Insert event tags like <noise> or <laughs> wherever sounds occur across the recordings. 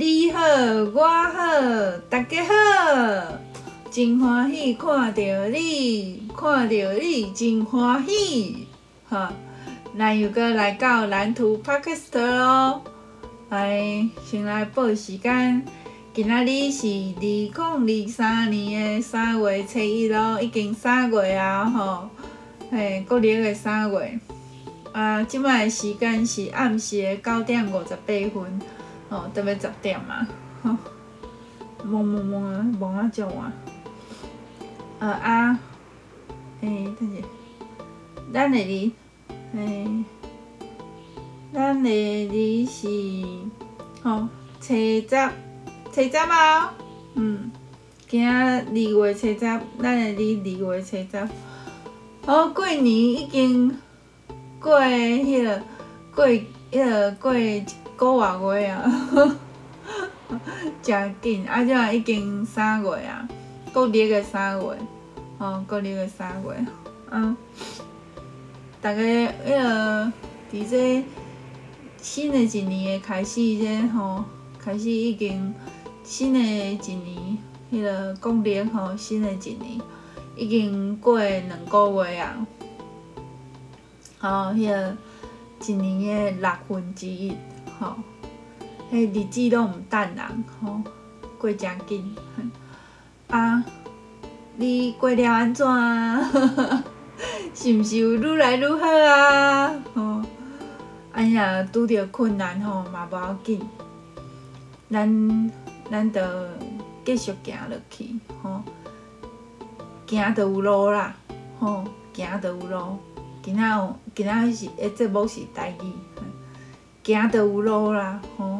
你好，我好，大家好，真欢喜看到你，看到你真欢喜，哈，那又阁来到蓝图 Podcast 咯，来先来报时间，今仔日是二零二三年的三月初一咯，已经三月啊，吼，嘿，国历的三月。啊，即摆时间是暗时的九点五十八分，哦，都要十点嘛，吼，懵懵懵啊，懵啊种啊，呃啊，诶、等下，咱的哩，诶、咱的哩是，吼，七十，七十啊，嗯，今仔二月初十，咱的哩二月初十，好，过年已经。过迄个过迄个过个外月啊，<laughs> 真紧，啊，这已经三月啊，国历个三月，吼，国历个三月，啊，大家迄个伫这新的一年的开始，这吼开始已经新的一年，迄个国历吼新的一年已经过两个月啊。吼，迄、那个一年的六分之一，吼，迄日子拢毋等人，吼，过诚紧。啊，你过了安怎啊？<laughs> 是毋是有愈来愈好啊？吼，哎呀，拄着困难吼嘛无要紧，咱咱着继续行落去，吼，行着有路啦，吼，行着有路。今仔有，今仔是诶，节目是台语，行着有路啦，吼，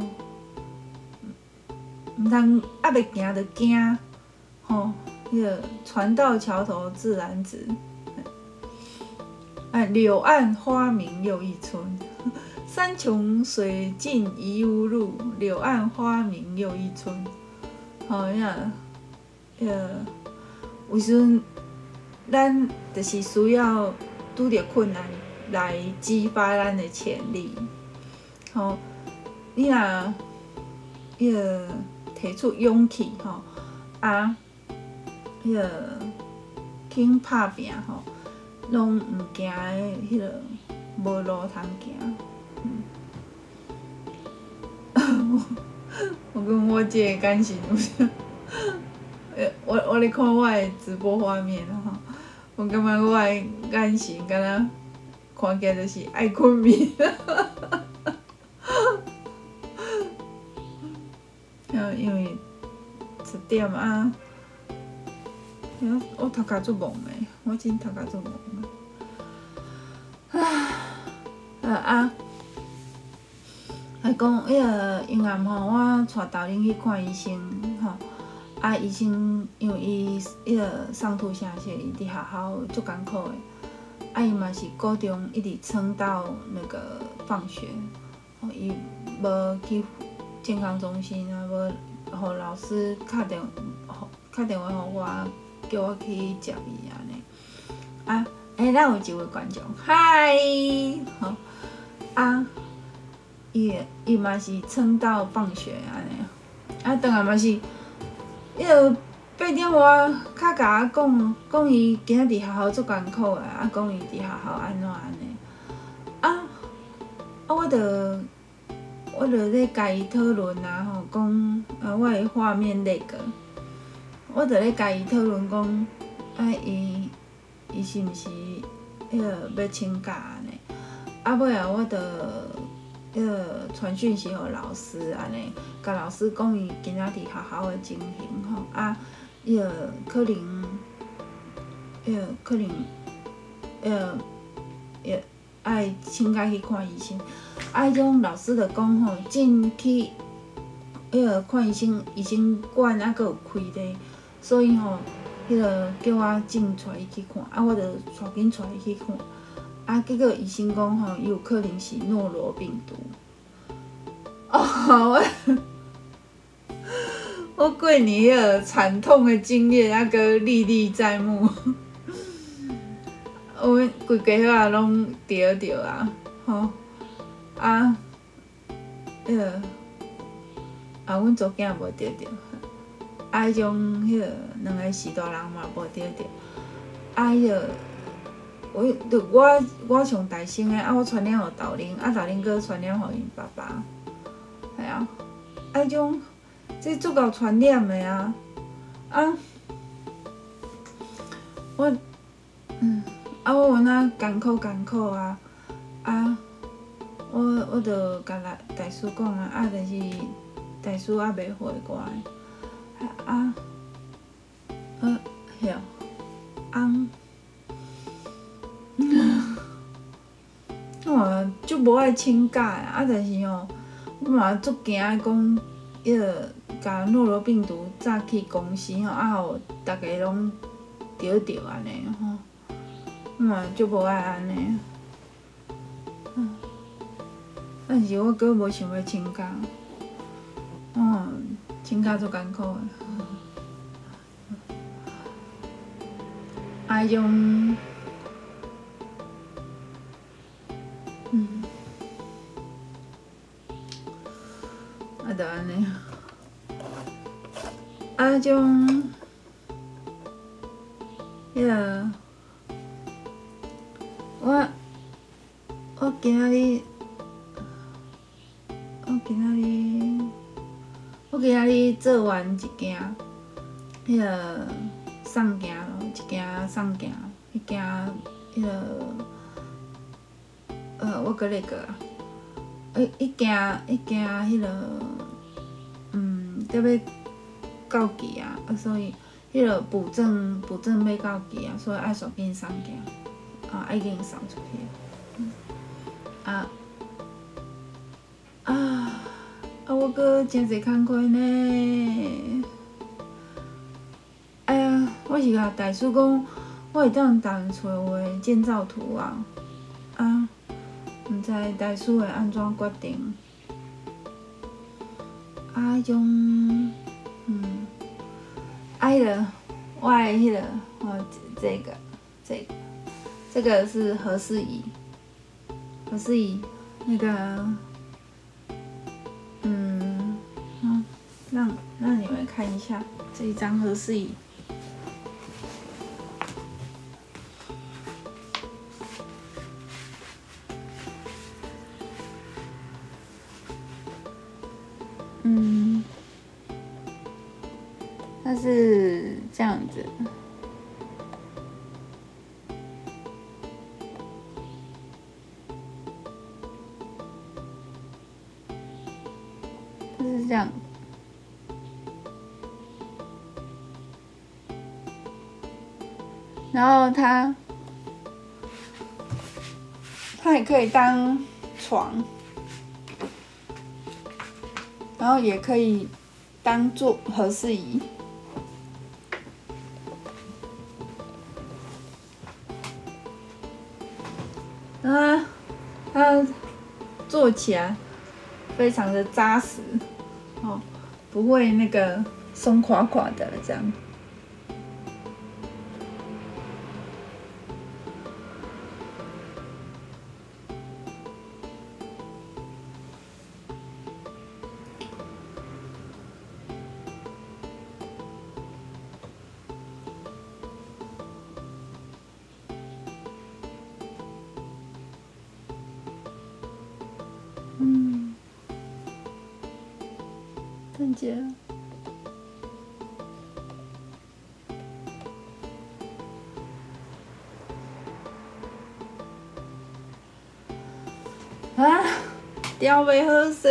毋通还袂行着惊，吼，迄个船到桥头自然直，哎，柳暗花明又一村，<laughs> 山穷水尽疑无路，柳暗花明又一村，吼，呀，迄个，有时阵咱就是需要。拄着困难来激发咱的潜力，吼，你若迄个提出勇气，吼，啊，迄个肯拍拼，吼，拢毋惊诶，迄个无路通行。<laughs> 我跟我姐感情，<laughs> 我我咧看我诶直播画面，吼。我感觉我的眼神，敢若看起来就是爱困眠。点啊，我头壳做梦的，我真头壳做梦的。啊啊！还讲迄个阴暗吼，我带豆奶去看医生吼。啊，医生因为伊迄个上吐下泻，伊伫学校足艰苦的。啊，伊嘛是高中一直撑到那个放学，吼，伊无去健康中心啊，无互老师敲电话，敲电话互我，叫我去接伊安尼。啊，诶、欸，咱有一位观众，嗨，吼，啊，伊伊嘛是撑到放学安尼，啊，当然嘛是。伊个八点外较甲我讲，讲伊今仔日学校足艰苦的，啊，讲伊伫学校安怎安尼，啊，啊，我着我着咧甲伊讨论啊，吼，讲啊，我诶画面那个，我着咧甲伊讨论讲，啊，伊伊是毋是迄个要请假呢？啊，尾啊，我着迄个传讯息互老师安尼。甲老师讲伊今仔日学校的情形吼，啊，迄个可能，迄个可能，呃，也爱请假去看医生。啊，迄种老师着讲吼，进去，迄个看医生，医生馆还阁有开咧，所以吼，迄个叫我尽带伊去看，啊，我着带紧带伊去看。啊，结果医生讲吼，伊有可能是诺罗病毒。哦，我 <laughs> 我过年个惨痛的经验，还阁历历在目。阮规家伙啊拢得着啊，吼啊，呃，啊，阮祖囝无得着，啊，迄种迄个两个序大人嘛无得着，啊，迄个我，着我我上大生诶，啊，我传染互豆奶，啊，豆奶阁传染互因爸爸，系啊，啊，迄种这足够传染诶啊，啊，我，<coughs> 嗯，啊，我有哪艰苦艰苦啊，啊。我我着甲来大师讲啊，啊，但是大师还袂回我，啊，呃，晓，啊，<laughs> 我就无爱请假啊，但是吼，我嘛足惊讲，迄个甲诺罗病毒早去公司吼，啊，互逐个拢着着安尼吼，我嘛足无爱安尼。但是我阁无想要请假，哦，请假足艰苦诶。啊，迄种，嗯，啊，着安尼，啊，迄种，迄个，我，我今仔日我。今仔日，我今仔日做完一件，迄个送件咯，一件送件，一件迄个，呃，我搁咧个啊，一一件一件迄个，嗯，得要到期啊，啊，所以迄个补证补证要到期啊，所以爱赶紧送件，啊，爱紧送出去，啊，啊啊。我阁真侪工课呢。哎呀，我是甲大师讲，我会当当找有诶建造图啊。啊，毋知大师会安怎决定？啊，迄种，嗯，啊，迄个，我诶迄个，哦，这个，这个，这个是何思怡，何思怡，那个。嗯嗯让让你们看一下这一张何思怡。可以当床，然后也可以当做和氏仪。啊，它做起来非常的扎实，哦，不会那个松垮垮的这样。调袂好势。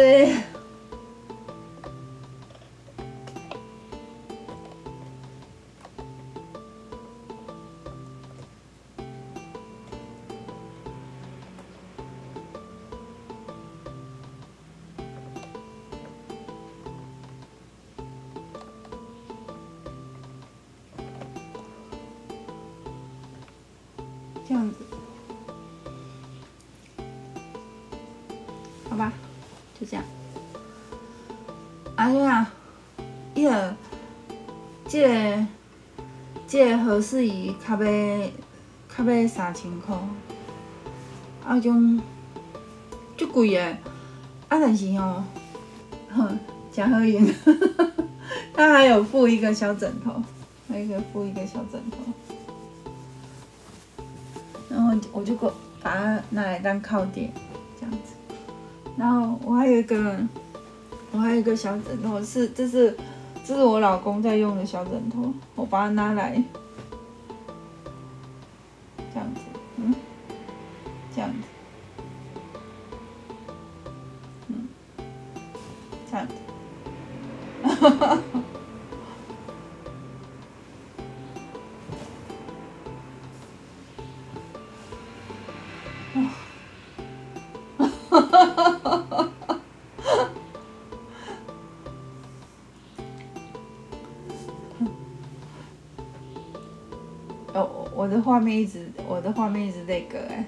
这样子。这样。哎呀，伊个，这个，这个和氏仪较要，较要三千块，啊种，足贵个，啊但是吼，哼，讲和云，<laughs> 他还有附一个小枕头，还有一个附一个小枕头，然后我就给把它拿来当靠垫，然后我还有一个，我还有一个小枕头，是这是这是我老公在用的小枕头，我把它拿来。的画面一直，我的画面一直那个哎，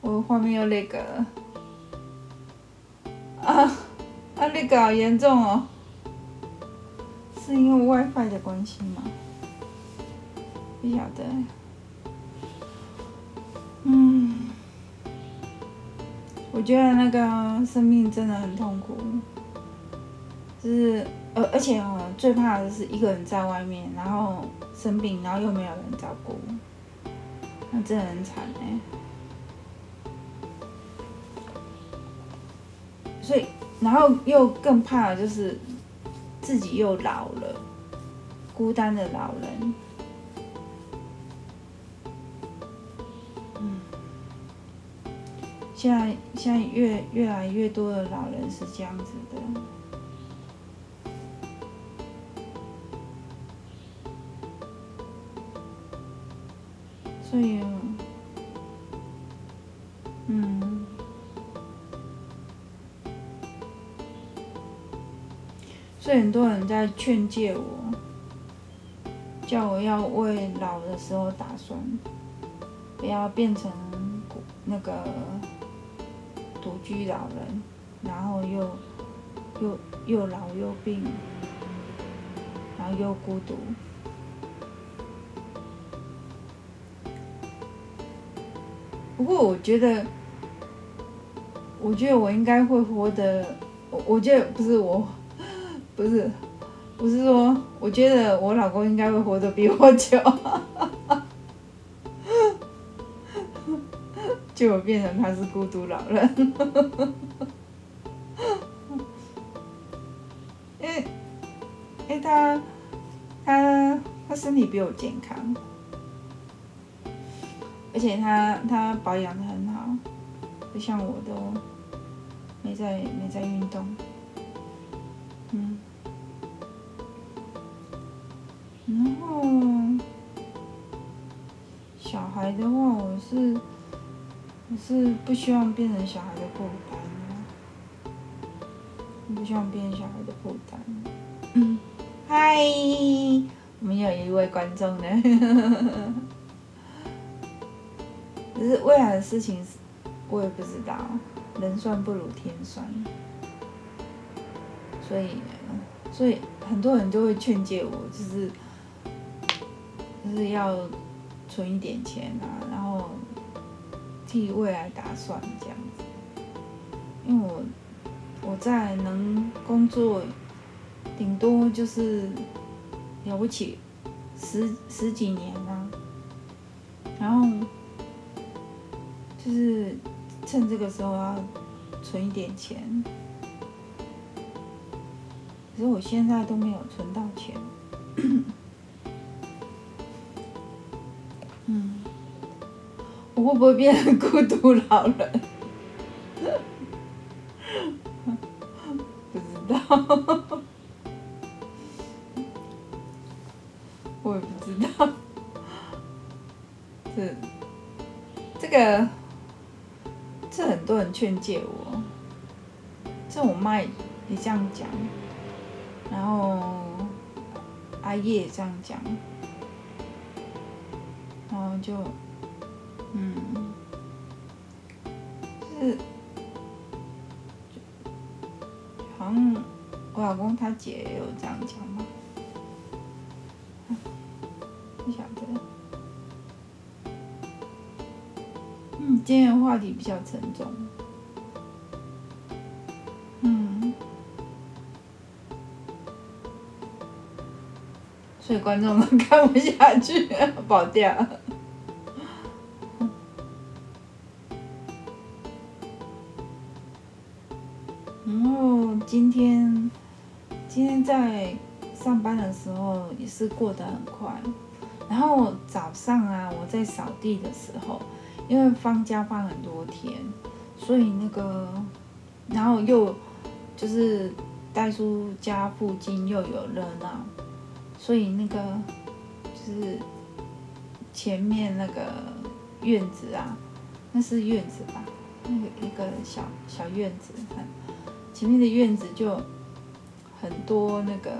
我的画面又那个。了，啊啊那个好严重哦，是因为 WiFi 的关系吗？不晓得，嗯，我觉得那个生命真的很痛苦，就是而而且我，最怕的是一个人在外面，然后。生病，然后又没有人照顾，那真的很惨哎。所以，然后又更怕的就是自己又老了，孤单的老人。嗯，现在现在越越来越多的老人是这样子的。所以，嗯，所以很多人在劝诫我，叫我要为老的时候打算，不要变成那个独居老人，然后又又又老又病，然后又孤独。不过我觉得，我觉得我应该会活得，我我觉得不是我，<laughs> 不是，不是说，我觉得我老公应该会活得比我久，<laughs> 就我变成他是孤独老人，<laughs> 因为，因为他，他，他身体比我健康。而且他他保养的很好，不像我都没在没在运动，嗯，然后小孩的话，我是我是不希望变成小孩的负担啊，不希望变成小孩的负担。嗯，嗨，我们有一位观众呢。是未来的事情，我也不知道。人算不如天算，所以，所以很多人就会劝诫我，就是，就是要存一点钱啊，然后替未来打算这样子。因为我我在能工作，顶多就是了不起十十几年啊，然后。就是趁这个时候要存一点钱，可是我现在都没有存到钱。<coughs> 嗯，我会不会变成孤独老人？<laughs> 不知道，劝诫我，这我妈也这样讲，然后阿叶也这样讲，然后就，嗯，就是，好像我老公他姐也有这样讲嘛，不晓得。今天的话题比较沉重，观众都 <laughs> 看不下去，跑掉。<laughs> 然后今天，今天在上班的时候也是过得很快。然后早上啊，我在扫地的时候，因为放假放很多天，所以那个，然后又就是代书家附近又有热闹，所以那个就是前面那个院子啊，那是院子吧？那个一个小小院子，前面的院子就很多那个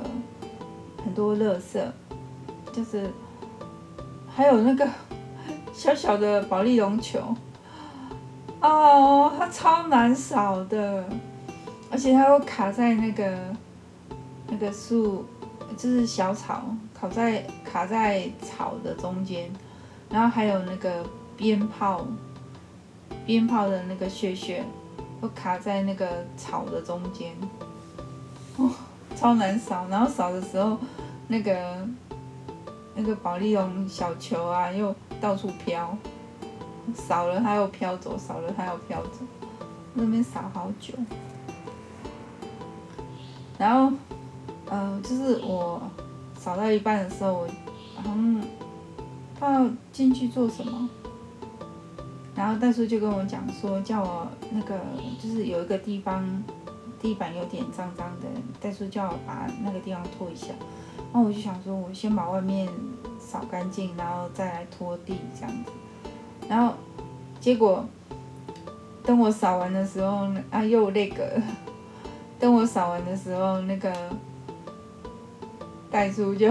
很多垃圾，就是。还有那个 <laughs> 小小的保丽绒球，哦，它超难扫的，而且它又卡在那个那个树，就是小草，卡在卡在草的中间，然后还有那个鞭炮，鞭炮的那个屑屑，都卡在那个草的中间，哦，超难扫。然后扫的时候，那个。那个保丽龙小球啊，又到处飘，扫了它又飘走，扫了它又飘走，那边扫好久。然后，呃，就是我扫到一半的时候，我好像不知道进去做什么，然后大叔就跟我讲说，叫我那个就是有一个地方地板有点脏脏的，大叔叫我把那个地方拖一下。然后我就想说，我先把外面扫干净，然后再来拖地这样子。然后结果等我扫完的时候，啊又那个，<laughs> 等我扫完的时候，那个袋鼠就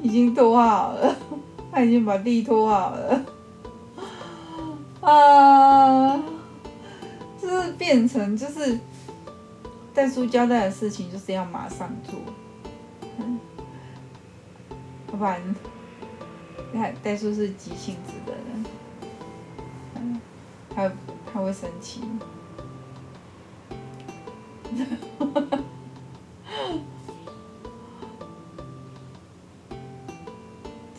已经拖好了，<laughs> 他已经把地拖好了。啊，就是变成就是袋鼠交代的事情，就是要马上做。不然，他代叔是急性子的人，嗯，他他会生气。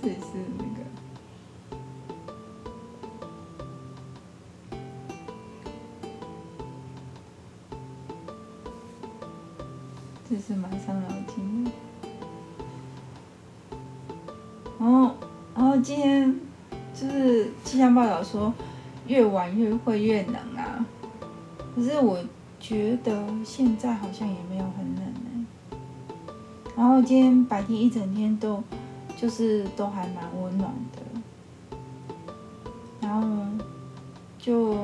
这是那个，这是蛮伤脑筋的。然后，然后今天就是气象报道说，越晚越会越冷啊。可是我觉得现在好像也没有很冷呢。然后今天白天一整天都就是都还蛮温暖的。然后就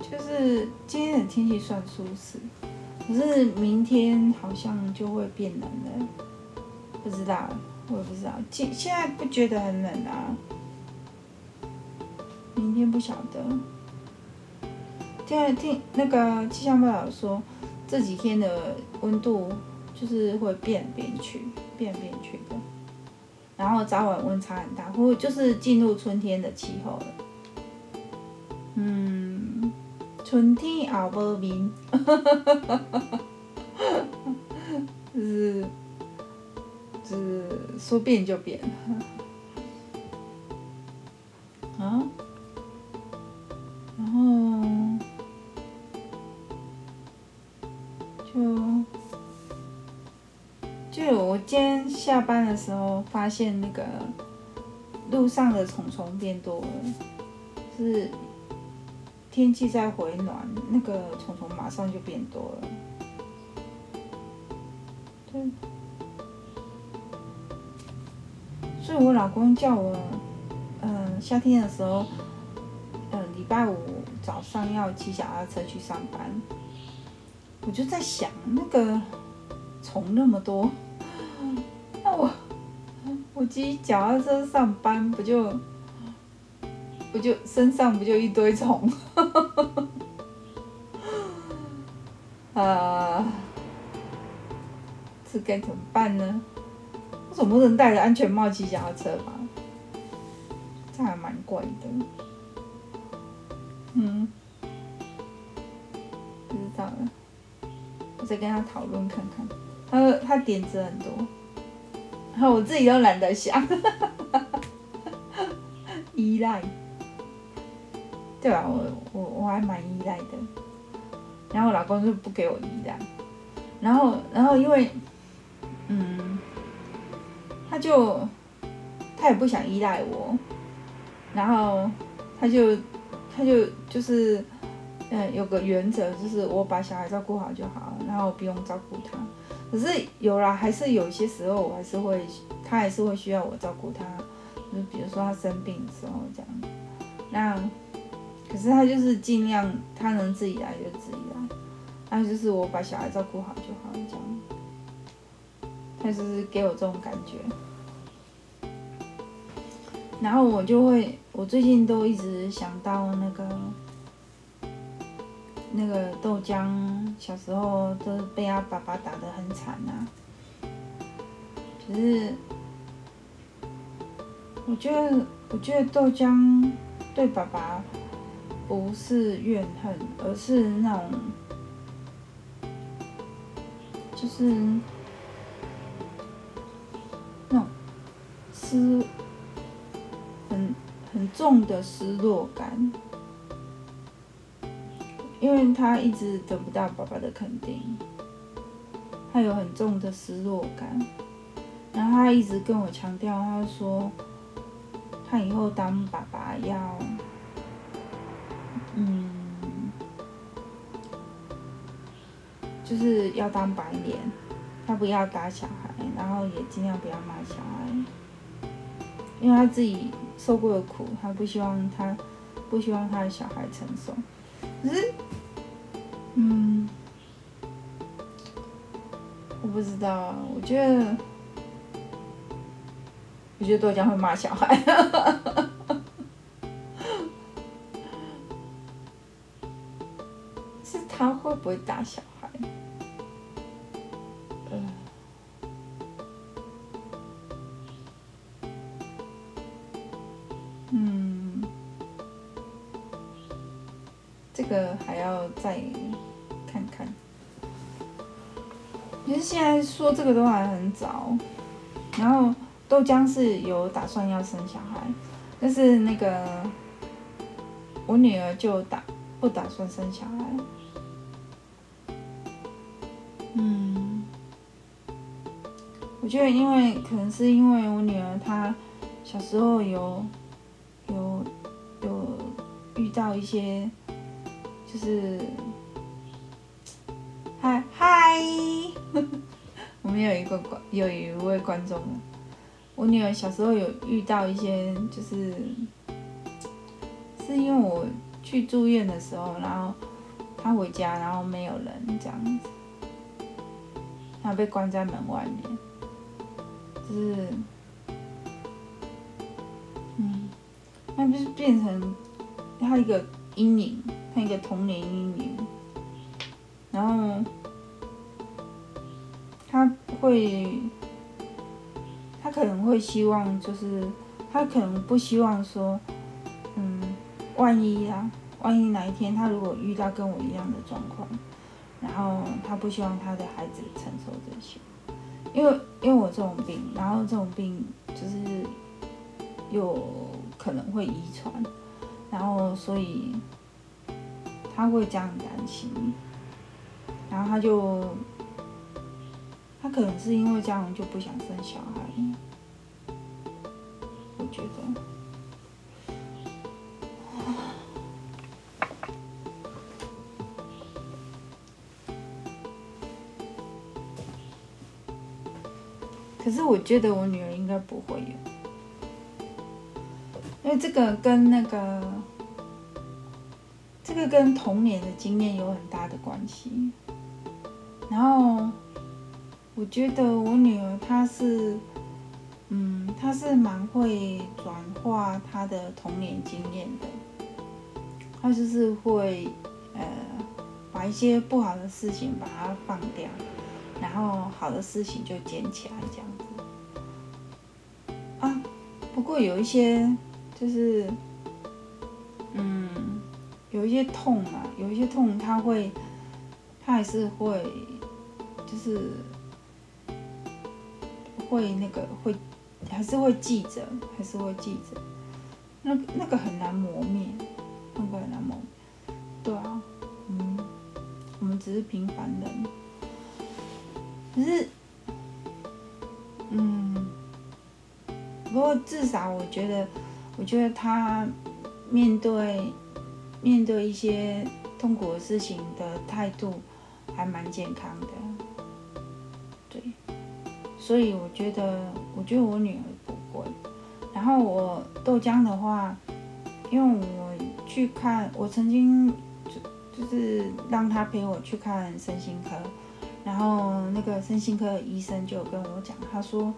就是今天的天气算舒适，可是明天好像就会变冷了。不知道，我也不知道。现现在不觉得很冷啊，明天不晓得。现在听那个气象报道说，这几天的温度就是会变变去，变变去的。然后早晚温差很大，或就是进入春天的气候了。嗯，春天后无眠，<laughs> 就是。是说变就变，啊，然后就就我今天下班的时候发现那个路上的虫虫变多了，是天气在回暖，那个虫虫马上就变多了，对。所以我老公叫我，嗯，夏天的时候，嗯，礼拜五早上要骑小踏车去上班，我就在想，那个虫那么多，骑脚踏车上班不就不就身上不就一堆虫？<laughs> 啊，这该怎么办呢？我总不能戴着安全帽骑脚踏车吧？这还蛮怪的。嗯，不知道了，我再跟他讨论看看。他他点子很多，我自己都懒得想，<laughs> 依赖，对吧？我我我还蛮依赖的，然后我老公就不给我依赖，然后然后因为，嗯，他就他也不想依赖我，然后他就他就就是。嗯，有个原则就是我把小孩照顾好就好，然后不用照顾他。可是有啦，还是有些时候我还是会，他还是会需要我照顾他。就比如说他生病的时候这样。那可是他就是尽量他能自己来就自己来，那就是我把小孩照顾好就好这样。他就是给我这种感觉。然后我就会，我最近都一直想到那个。那个豆浆小时候都被他爸爸打得很惨啊，可是我觉得，我觉得豆浆对爸爸不是怨恨，而是那种，就是那种失很很重的失落感。因为他一直得不到爸爸的肯定，他有很重的失落感，然后他一直跟我强调，他说他以后当爸爸要，嗯，就是要当白脸，他不要打小孩，然后也尽量不要骂小孩，因为他自己受过的苦，他不希望他不希望他的小孩承受，可是。嗯，我不知道，我觉得，我觉得豆浆会骂小孩，<laughs> 是他会不会打小孩？再。看看，其实现在说这个都还很早。然后豆浆是有打算要生小孩，但是那个我女儿就打不打算生小孩。嗯，我觉得因为可能是因为我女儿她小时候有有有遇到一些就是。嗨嗨，<laughs> 我们有一个观，有一位观众，我女儿小时候有遇到一些，就是是因为我去住院的时候，然后她回家，然后没有人这样子，她被关在门外面，就是，嗯，那就是变成她一个阴影，她一个童年阴影。然后他会，他可能会希望，就是他可能不希望说，嗯，万一啊，万一哪一天他如果遇到跟我一样的状况，然后他不希望他的孩子承受这些，因为因为我这种病，然后这种病就是有可能会遗传，然后所以他会这样担心。然后他就，他可能是因为这样就不想生小孩，我觉得。可是我觉得我女儿应该不会有，因为这个跟那个，这个跟童年的经验有很大的关系。然后，我觉得我女儿她是，嗯，她是蛮会转化她的童年经验的。她就是会，呃，把一些不好的事情把它放掉，然后好的事情就捡起来这样子。啊，不过有一些就是，嗯，有一些痛啊，有一些痛，他会，他还是会。就是会那个会，还是会记着，还是会记着。那那个很难磨灭，那个很难磨灭。对啊，嗯，我们只是平凡人，可是，嗯，不过至少我觉得，我觉得他面对面对一些痛苦的事情的态度还蛮健康的。对所以我觉得，我觉得我女儿不会。然后我豆浆的话，因为我去看，我曾经就就是让他陪我去看身心科，然后那个身心科医生就跟我讲，他说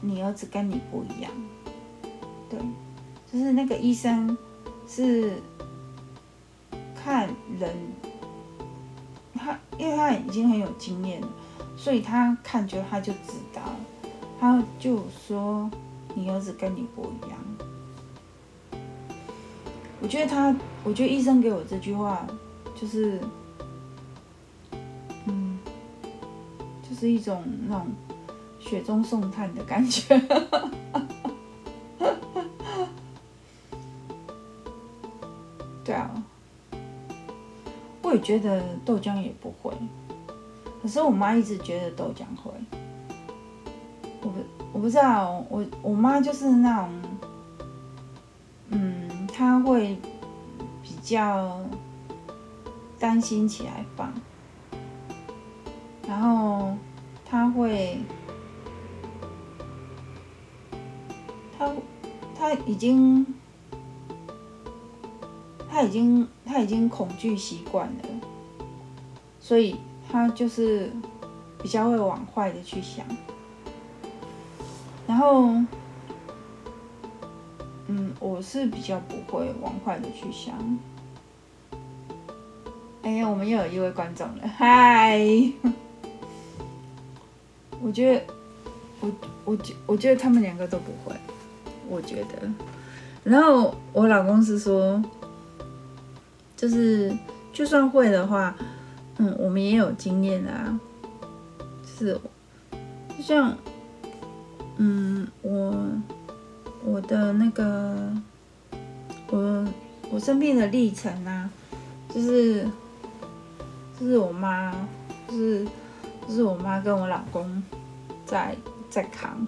你儿子跟你不一样，对，就是那个医生是看人，他因为他已经很有经验了。所以他看觉得他就知道，他就说你儿子跟你不一样。我觉得他，我觉得医生给我这句话，就是，嗯，就是一种那种雪中送炭的感觉。我觉得豆浆也不会。可是我妈一直觉得豆浆会，我不我不知道，我我妈就是那种，嗯，她会比较担心起来放，然后她会，她她已经，她已经他已经恐惧习惯了，所以。他就是比较会往坏的去想，然后，嗯，我是比较不会往坏的去想。哎呀，我们又有一位观众了，嗨！<laughs> 我觉得，我我觉我觉得他们两个都不会，我觉得。然后我老公是说，就是就算会的话。嗯，我们也有经验啊，就是，就像，嗯，我我的那个，我我生病的历程啊，就是，就是我妈，就是就是我妈跟我老公在在扛，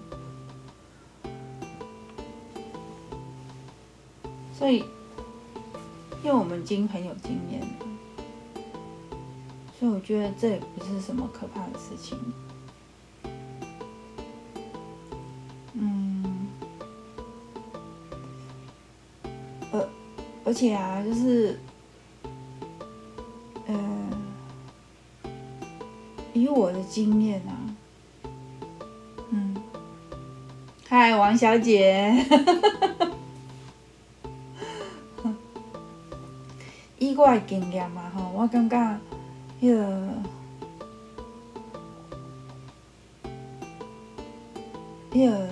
所以，因为我们已经很有经验了。所以我觉得这也不是什么可怕的事情。嗯，而而且啊，就是，呃，以我的经验啊，嗯，嗨，王小姐，<laughs> 以我的经验嘛，吼，我感觉。迄、那个，迄、那个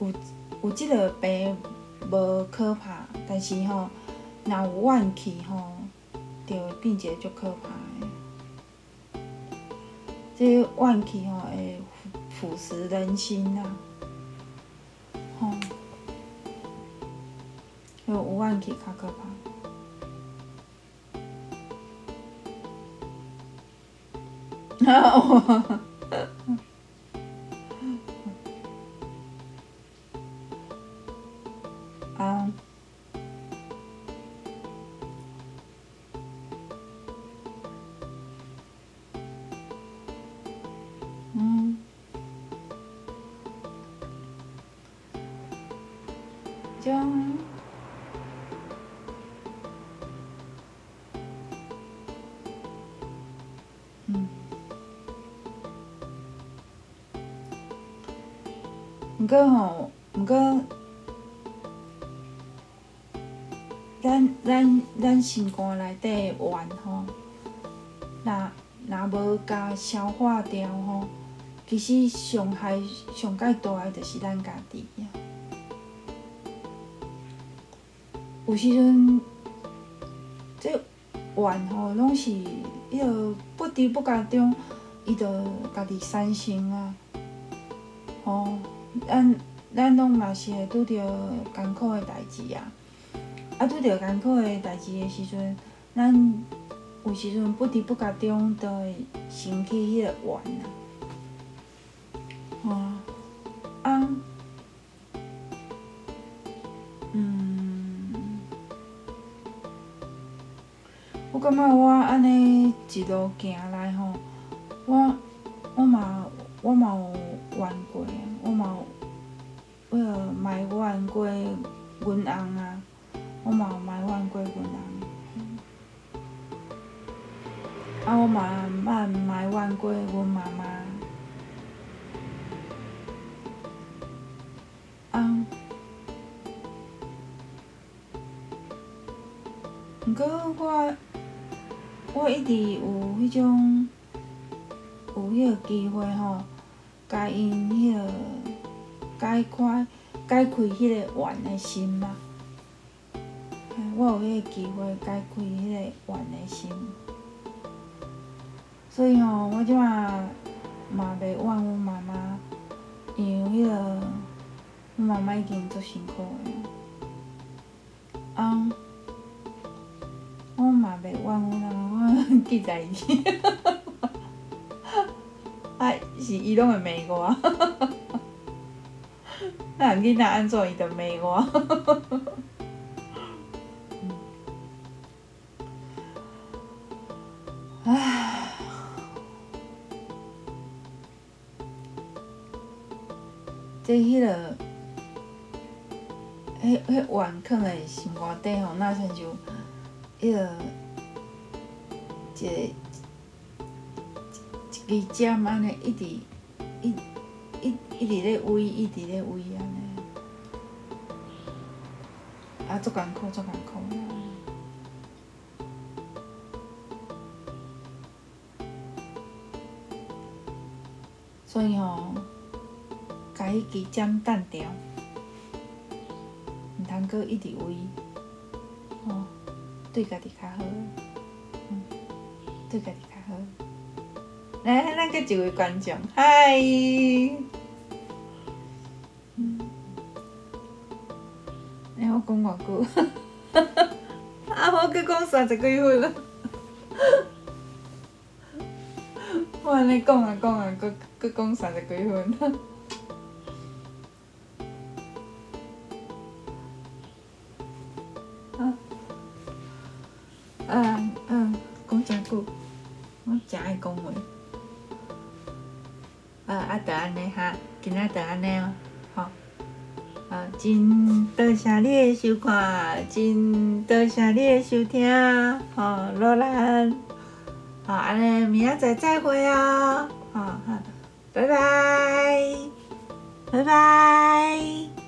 有有即个病无可怕，但是吼，若有怨气吼，就会变一个足可怕的。这个怨气吼会腐蚀人心呐，吼，有有怨气较可怕。啊，<laughs> 毋过吼，毋过，咱咱咱心肝内底的怨吼，若若无甲消化掉吼，其实伤害上盖大的就是咱家己呀。有时阵，这怨吼拢是伊着不知不觉中，伊着家己产生啊。哦，咱咱拢嘛是会拄着艰苦的代志啊，啊拄着艰苦的代志的时阵，咱有时阵不知不觉中都会生起迄个怨啊，哦，啊，嗯，我感觉我安尼一路行来吼，我过阮翁啊，我嘛有埋怨过阮翁。啊，我嘛捌埋怨过阮妈妈。啊，毋过我我一直有迄种有迄个机会吼，甲因迄个解开解开迄个怨的心嘛。我有迄个机会解开迄个怨的心。所以吼，我即马嘛袂怨阮妈妈，因为迄个阮妈妈已经足辛苦诶。啊，我嘛袂怨阮啊，我记在伊，啊，是伊拢会骂我，咱囡仔安怎伊着骂我。在迄、那个，迄迄怨囥诶心肝顶吼，若亲像迄个一个一支针安尼，一直一一一直咧围，一直咧围安啊，足艰苦，足艰苦！所以吼。把迄支针断掉，毋通阁一直围，哦，对家己较好，嗯，对家己较好。来，咱阁一位观众，嗨，啊，我阁讲三十几分了，我安尼讲啊讲啊，阁阁讲三十几分。真爱讲话，啊啊，得安尼哈，今仔得安尼哦，真多谢你的收看，真多谢你的收听，好，罗兰，好，安尼明仔载再会哦，好，好，拜拜，拜拜。